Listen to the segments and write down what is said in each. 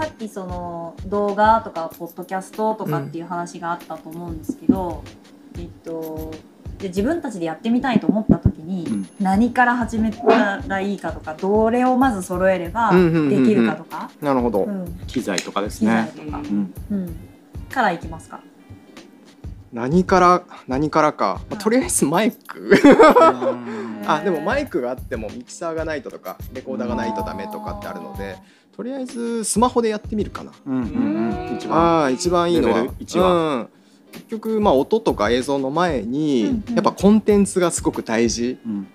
さっきその動画とかポッドキャストとかっていう話があったと思うんですけど、えっとで自分たちでやってみたいと思った時に、うん。何から始めたらいいかとかどれをまず揃えればうんうんうんうん。できるかとか、なるほど、うん。機材とかです機材ね。とか、うん。うん、からいきますか。何から何からか、まあとりあえずマイク。あでもマイクがあってもミキサーがないととかレコーダーがないとダメとかってあるのでとりあえずスマホでやってみるかな。うんうんうん。一番。一番いいのは。一はうん、結局まあ音とか映像の前に、うんうん。やっぱコンテンツがすごく大事、うん。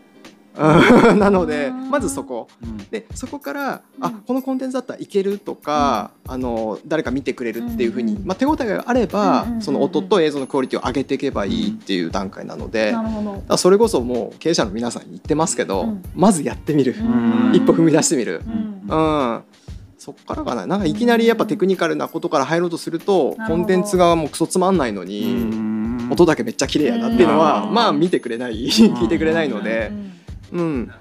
うん。なのでうんまずそこ。うん。でそこから、うん。あこのコンテンツだったらいけるとか、あの誰か見てくれるっていうふうに、うんうん。まあ、手応えがあれば、うんうんうんうん。その音と映像のクオリティを上げていけばいいっていう段階なので、なるほど。だからそれこそもう経営者の皆さんに言ってますけど、うん。まずやってみる、うん。一歩踏み出してみる、うん。うんそっからかな。なんかいきなりやっぱテクニカルなことから入ろうとするとコンテンツがもうクソつまんないのに、うん。音だけめっちゃ綺麗やなっていうのは、うん。まあ見てくれない 聞いてくれないので。う、ん。うん、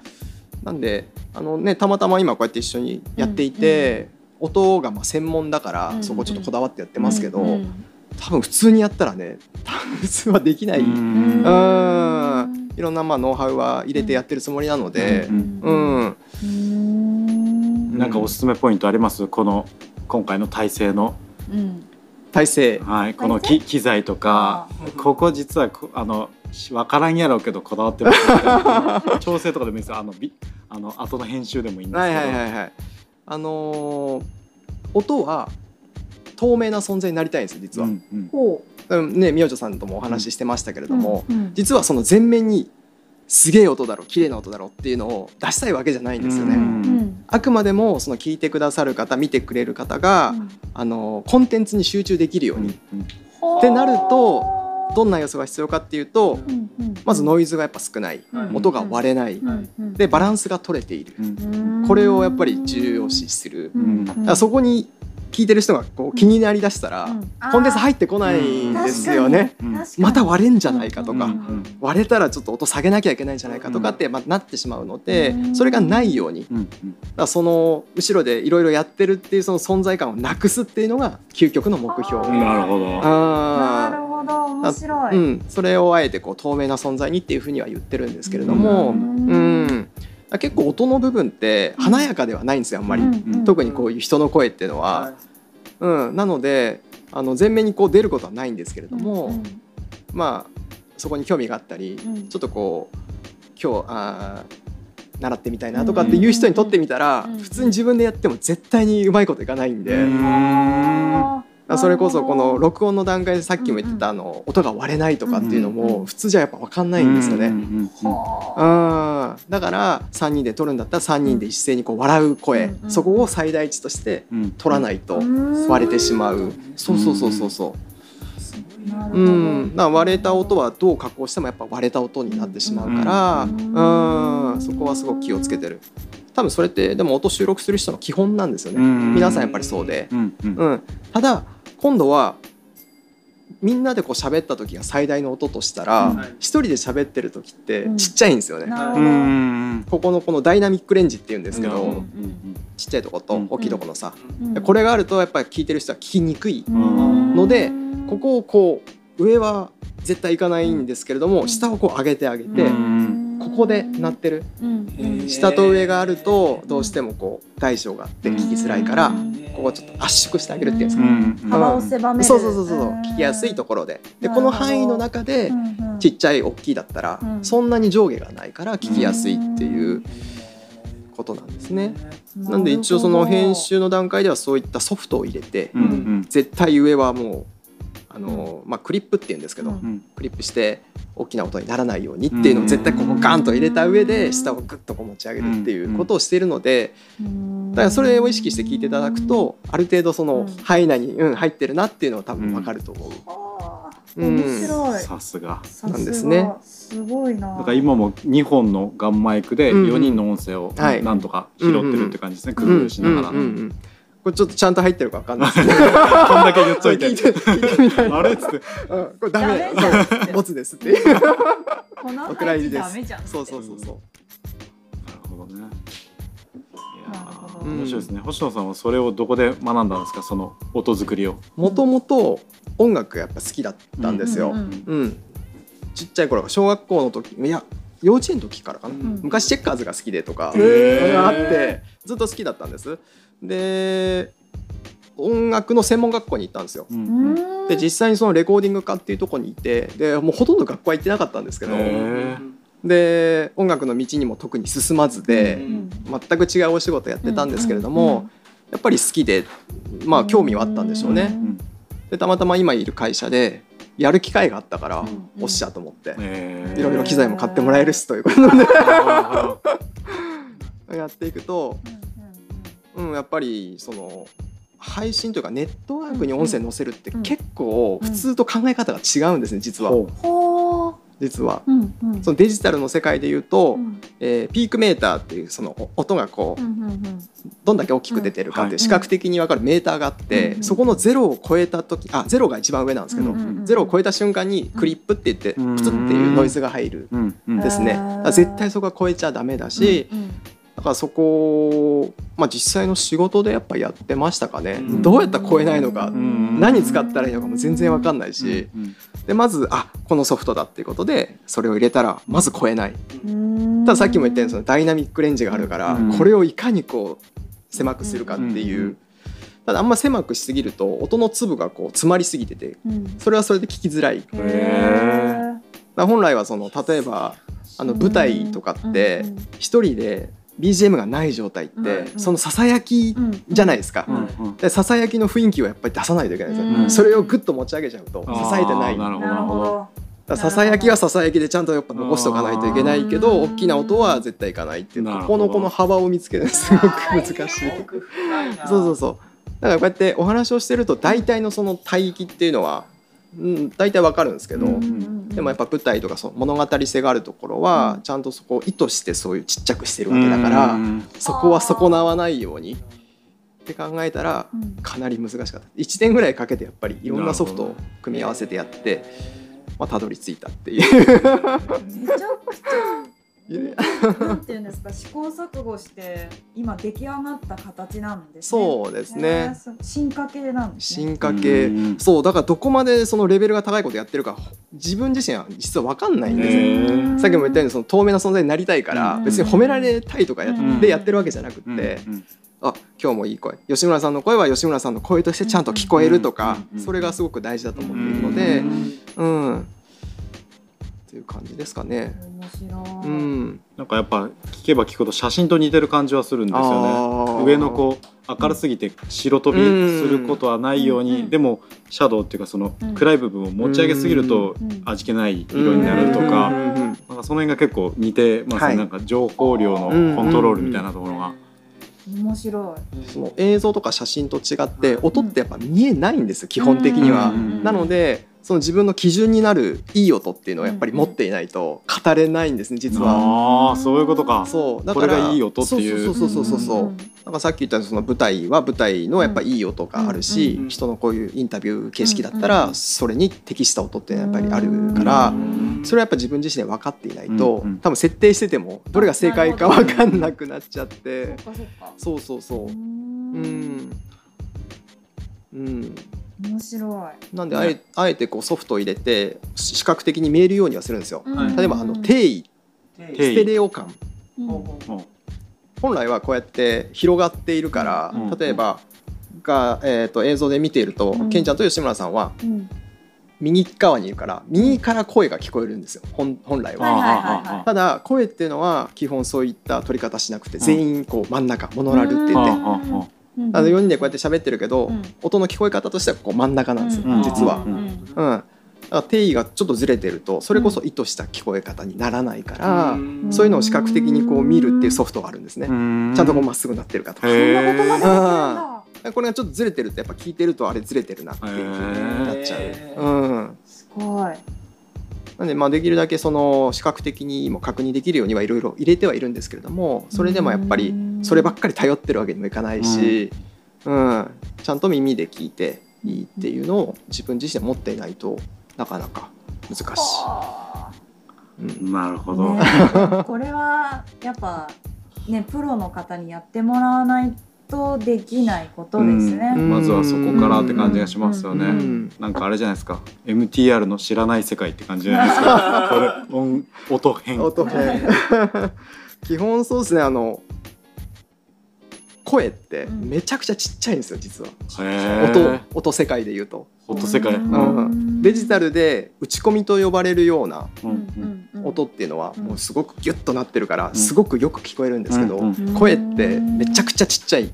なんであの、ね、たまたま今こうやって一緒にやっていて、音がまあ専門だから、うん。そこちょっとこだわってやってますけど、うん。うん多分普通にやったらね普通はできない、ううんん。いろんなまあノウハウは入れてやってるつもりなので、うん。うん。うんなんかおすすめポイントあります？この今回の体制の、うん。体制。はい、この機機材とか。ここ実はこあの分からんやろうけどこだわってます。調整とかでもいいですよ。あのビあの後の編集でもいいんですはいけど、はいはいはいあのー音は透明な存在になりたいんですよ実は、うんうん。ねみおちょさんともお話ししてましたけれうども、うん。実はその前面にすげえ音だろ綺麗な音だろっていうのを出したいわけじゃないんですよね、あくまでもその聞いてくださる方見てくれる方が、うん。あのコンテンツに集中できるように、うんってなるとどんな要素が必要かっていうとうんうん。まずノイズがやっぱ少ない、うん。音が割れない、うんうん。でバランスが取れている、これをやっぱり重要視する、うん。だからそこに聞いてる人がこう気になりだしたら、うん。コンテンツ入ってこないんですよね。また割れんじゃないかとか、うん割れたらちょっと音下げなきゃいけないんじゃないかとかって、まあ、なってしまうので、うん。それがないようにだかうん。うんらその後ろでいろいろやってるっていうその存在感をなくすっていうのが究極の目標。なるほど。なるあほど。面白い、ーうん、それをあえてこう透明な存在にっていうふうには言ってるんですけれども、ううんん結構音の部分って華やかではないんですよあんまり、うん。特にこういう人の声っていうのは、うん、なのであの前面にこう出ることはないんですけれども、うんまあそこに興味があったり、うん。ちょっとこう今日あー習ってみたいなとかっていう人にとってみたら、うん。普通に自分でやっても絶対にうまいこといかないんで、うんそれこそこの録音の段階でさっきも言ってたあの音が割れないとかっていうのも普通じゃやっぱ分かんないんですよね。うんうんうんはうん。だから3人で撮るんだったら3人で一斉にこう笑う声、そこを最大値としてうん取らないとうん割れてしまう、そうそうそうそうそう。うん、だから割れた音はどう加工してもやっぱ割れた音になってしまうから、ううん。ん。そこはすごく気をつけてる。多分それってでも音収録する人の基本なんですよね、うん皆さんやっぱりそうで、うん、ただ今度はみんなでこう喋った時が最大の音としたらうん。一、人で喋ってる時ってうん。ちっちゃいんですよね、うど。んここのこのダイナミックレンジっていうんですけど、なるほどちっちゃいとこと大きいとこのさ、うん。でこれがあるとやっぱり聞いてる人は聞きにくい。うん。のでここをこう上は絶対いかないんですけれども、うん。下をこう上げてあげて、うんここで鳴ってる。うん。下と上があるとどうしてもこう大小があって聞きづらいから、うん。ここをちょっと圧縮してあげるっていう。ん。ですか、うん幅を狭める。そうそうそうそう聞きやすいところで。でこの範囲の中でちっちゃい大きいだったら、うん。そんなに上下がないから聞きやすいっていうことなんですね。なんで一応その編集の段階ではそういったソフトを入れて、うんうん。絶対上はもうあの、まあ、クリップっていうんですけど、クリップして大きな音にならないようにっていうのを絶対ここガンと入れた上で下をグッとこう持ち上げるっていうことをしているのでだからそれを意識して聞いていただくとある程度そのうん。範囲内にうん入ってるなっていうのは多分わかると思う。面白い。さすが。さなんですね。すごいな。だから今も2本のガンマイクでうん。4人の音声をはい。なんとか拾ってるって感じですね。工うん。夫しながらこれちょっとちゃんと入ってるかわかんない。ですけどこんだけ言っといて。あれ？っつって。うんこれダメ。ボツですって。いうお蔵入りです。ダメじゃんそうそうそうそう。なるほどね。面白いですね。星野さんはそれをどこで学んだんですか？その音作りを。もともと音楽やっぱ好きだったんですよ。うんうんうん、ちっちゃい頃小学校の時いや幼稚園の時からかな、ん。昔チェッカーズが好きでとかへー。があってずっと好きだったんです。で音楽の専門学校に行ったんですよ。うん。うん。で実際にそのレコーディング科っていうところにいてでもうほとんど学校は行ってなかったんですけどで音楽の道にも特に進まずでうん。全く違うお仕事やってたんですけれどもやっぱり好きでまあ興味はあったんでしょうね。うん。でたまたま今いる会社でやる機会があったからうん。おっしゃと思って。いろいろ機材も買ってもらえるしということで。やっていくと、うん、やっぱりその配信というかネットワークに音声載せるってうん。結構普通と考え方が違うんですね実は実は。うんうん。そのデジタルの世界で言うと、うん。えーピークメーターっていうそのお音がこううんうんうん。どんだけ大きく出てるかっていう視覚的に分かるメーターがあって、うんそこのゼロを超えた時あゼロが一番上なんですけど、うんうんうん。ゼロを超えた瞬間にクリップって言ってうん。プツっていうノイズが入るううんうん。ですね、絶対そこは超えちゃダメだし、うんうん。だからそこを、まあ、実際の仕事でやっぱやってましたかね、うん。どうやったら超えないのか、ん何使ったらいいのかも全然分かんないし、うんでまずあこのソフトだっていうことでそれを入れたらまず超えない、うん。たださっきも言ったようにそのダイナミックレンジがあるから、うん。これをいかにこう狭くするかっていう、うんただあんま狭くしすぎると音の粒がこう詰まりすぎててうん。それはそれで聞きづらい。本来はその例えばあの舞台とかって一人で BGM がない状態って、うんそのささやきうんじゃないですか、うん。うんでささやきの雰囲気をやっぱり出さないといけないんですよ、うん。それをグッと持ち上げちゃうと支えてない。なるほど。なるほど。だからささやきはささやきでちゃんとやっぱ残しとかないといけないけどうん。大きな音は絶対いかないっていうここのこの幅を見つけるのすごく難しい。そうそうそうだからこうやってお話をしてると大体のその帯域っていうのは、うん、大体わかるんですけど、うんでもやっぱ舞台とかその物語性があるところはちゃんとそこを意図してそういうちっちゃくしてるわけだから、うん。そこは損なわないようにって考えたらうん。かなり難しかった。1年ぐらいかけてやっぱりいろんなソフトを組み合わせてやって、まあ、たどり着いたっていう。なんていうんですか試行錯誤して今出来上がった形なんですね。そうですね。進化系なんですね。進化系。うんそうだからどこまでそのレベルが高いことやってるか自分自身は実は分かんないんですよ。さっきも言ったようにその透明な存在になりたいからうん。別に褒められたいとかやうん。でやってるわけじゃなくって、あ今日もいい声吉村さんの声は吉村さんの声としてちゃんと聞こえるとか、うんそれがすごく大事だと思っているのでうん。うん、っていう感じですかね。面白い。うん、なんかやっぱ聞けば聞くほど写真と似てる感じはするんですよね。上のこう明るすぎて白飛びすることはないように、うんでもシャドウっていうかそのうん。暗い部分を持ち上げすぎるとうん味気ない色になるとか、なんかその辺が結構似てますね、はい。なんか情報量のコントロールみたいなところが。面白その映像とか写真と違って音ってやっぱ見えないんですよ基本的には。うん。なのでその自分の基準になるいい音っていうのをやっぱり持っていないと語れないんですね実は。ああそういうことか。そうだからこれがいい音っていう。そうそうそうそうそう、う。んだからさっき言ったその舞台は舞台のやっぱいい音があるし、うん人のこういうインタビュー形式だったうんらそれに適した音ってやっぱりあるから、うん。それはやっぱ自分自身で分かっていないと、多分設定しててもどれが正解か分かんなくなっちゃっそてそっか。そうそうそう。ううん。うん面白い。なんであえあえてこうソフトを入れて視覚的に見えるようにはするんですよ。はい例えばあの定位。定ステレオ感。うん。うん本来はこうやって広がっているから、うん。例えばが、えー、と映像で見ていると、うん。ケンちゃんと吉村さんはうん。右側にいるから右から声が聞こえるんですよ。本本来は。はいはいはいはい。ただ声っていうのは基本そういった取り方しなくて全員こう真ん中モノラルって言って、うんあの4人でこうやって喋ってるけど、うん音の聞こえ方としてはこう真ん中なんですよ、うん実は。うんうん、だから定義がちょっとずれてるとそれこそ意図した聞こえ方にならないから、そういうのを視覚的にこう見るっていうソフトがあるんですね。ちゃんとこうまっすぐなってるかとか。へそんなこれがちょっとずれてるとやっぱ聞いてるとあれずれてるなっていうふうになっちゃう。うん、すごい。なんでまあできるだけその視覚的にも確認できるようにはいろいろ入れてはいるんですけれどもそれでもやっぱりそればっかり頼ってるわけにもいかないし、うん。ちゃんと耳で聞いていいっていうのを自分自身で持っていないとなかなか難しい。はうん。なるほど。あね これはやっぱねプロの方にやってもらわないとできないことですね。うん。まずはそこからって感じがしますよね。うん。うんなんかあれじゃないですか。MTR の知らない世界って感じじゃないですか。これ音音編。音編。基本そうですねあの声ってめちゃくちゃちっちゃいんですよ実は。へ音ー。音世界で言うと。音世界、ううん。ん。デジタルで打ち込みと呼ばれるような音っていうのはうん。もうすごくギュッとなってるからん。すごくよく聞こえるんですけど声ってめちゃくちゃちっちゃい。だか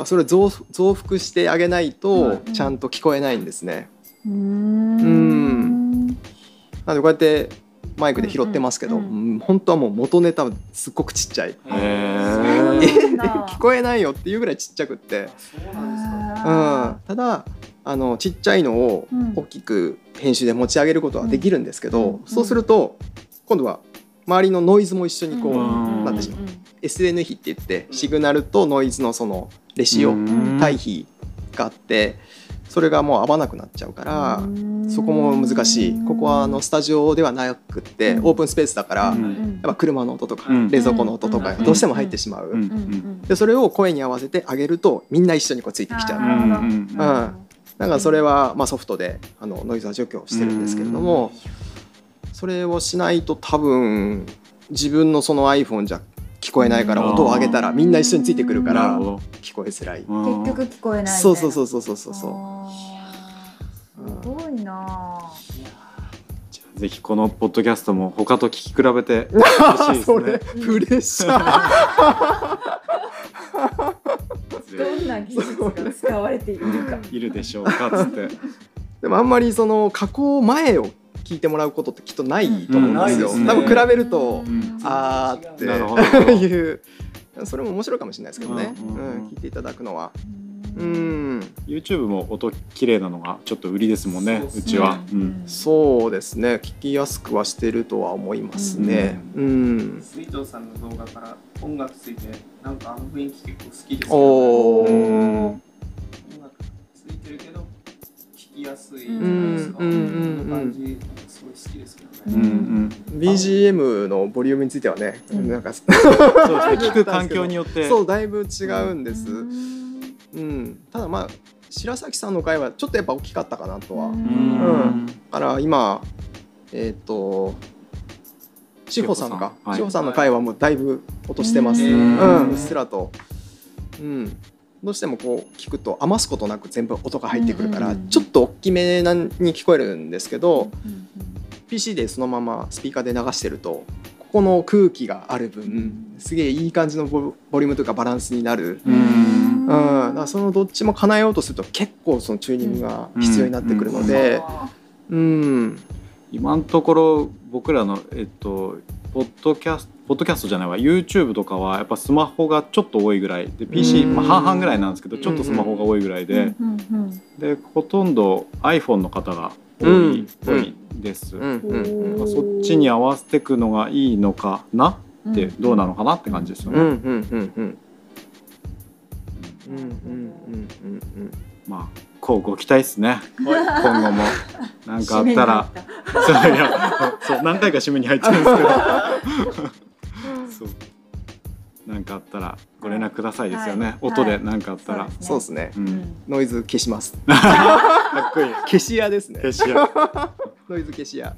らそれを増増幅してあげないとうん。ちゃんと聞こえないんですね。うーん。なのでこうやってマイクで拾ってますけどうんうん。うん本当はもう元ネタはすっごくちっちゃい 聞こえないよっていうぐらいちっちゃくって。そうなんですか。うん。あただあのちっちゃいのをうん。大きく編集で持ち上げることはできるんですけど、うん。そうすると今度は周りのノイズも一緒にこう、うん。なってしまう。SN 比って言ってシグナルとノイズのそのレシオうん。対比があってそれがもう合わなくなっちゃうからそこも難しい。ここはあのスタジオではなくってうん。オープンスペースだからうん。やっぱ車の音とかうん。冷蔵庫の音とかうん。どうしても入ってしまう。でそれを声に合わせてあげるとみんな一緒にこうついてきちゃう。うん。うん。だからそれはまあソフトであのノイズは除去してるんですけれどもそれをしないと多分自分のその iPhone じゃ聞こえないから音を上げたらみんな一緒についてくるから聞こえづらい。うん。結局聞こえないそうそうそううそうそう。そうすごいな。あじゃあぜひこのポッドキャストも他と聞き比べてほしいです そねれプレッシャー。どんな技術が使われているか。いるでしょうかっつって。でもあんまりその加工前を聞いてもらうことってきっとないと思うんですよ。うん。多分比べるとうん。あーって いう。それも面白いかもしれないですけどね。うん。うんうんうん聞いていただくのは。ううん。ん。YouTube も音綺麗なのがちょっと売りですもんねね。うちは、ううん。んそうですね。聞きやすくはしてるとは思いますね。うん。水藤さんの動画から音楽ついてなんかあの雰囲気結構好きですおおー。ー音楽ついてるけど聞きやすいじゃうんないですか。うん。うん。うん。この感じ。すごい好きですけどうんうね。ん BGM のボリュームについてはね、うんなんかそうですね聞く環境によってそうだいぶ違うんです。ううんん。ただまあ白崎さんの回はちょっとやっぱ大きかったかなとは。うだうんから今えっ、と志保さんか志保さんはいさんの回はもうだいぶ落としてます。ううんん、うっすらと。うん。どうしてもこう聞くと余すことなく全部音が入ってくるから、うんちょっと大きめなに聞こえるんですけど、うん PC でそのままスピーカーで流してるとここの空気がある分すげえいい感じのボボリュームというかバランスになる、ううん。んだからそのどっちも叶えようとすると結構そのチューニングが必要になってくるので、うん。今のところ僕らのえっとポッドキャストポッドキャストじゃないわ。YouTube とかはやっぱスマホがちょっと多いぐらい。で PC、うん。まあ、半々ぐらいなんですけどちょっとスマホが多いぐらいで、うん。うん。でほとんど iPhone の方が多いっぽいです。そっちに合わせていくのがいいのかなってどうなのかなって感じですよね。まあこうご期待ですね。今後も。何かあったら、そういや、そう何回か締めに入ってるんですけど。そうなんかあったらご連絡くださいですよね、はい。音で何かあったら、はいそうですね。うん、ノイズ消します。かっこいい。消し屋ですね。消し屋。ノイズ消し屋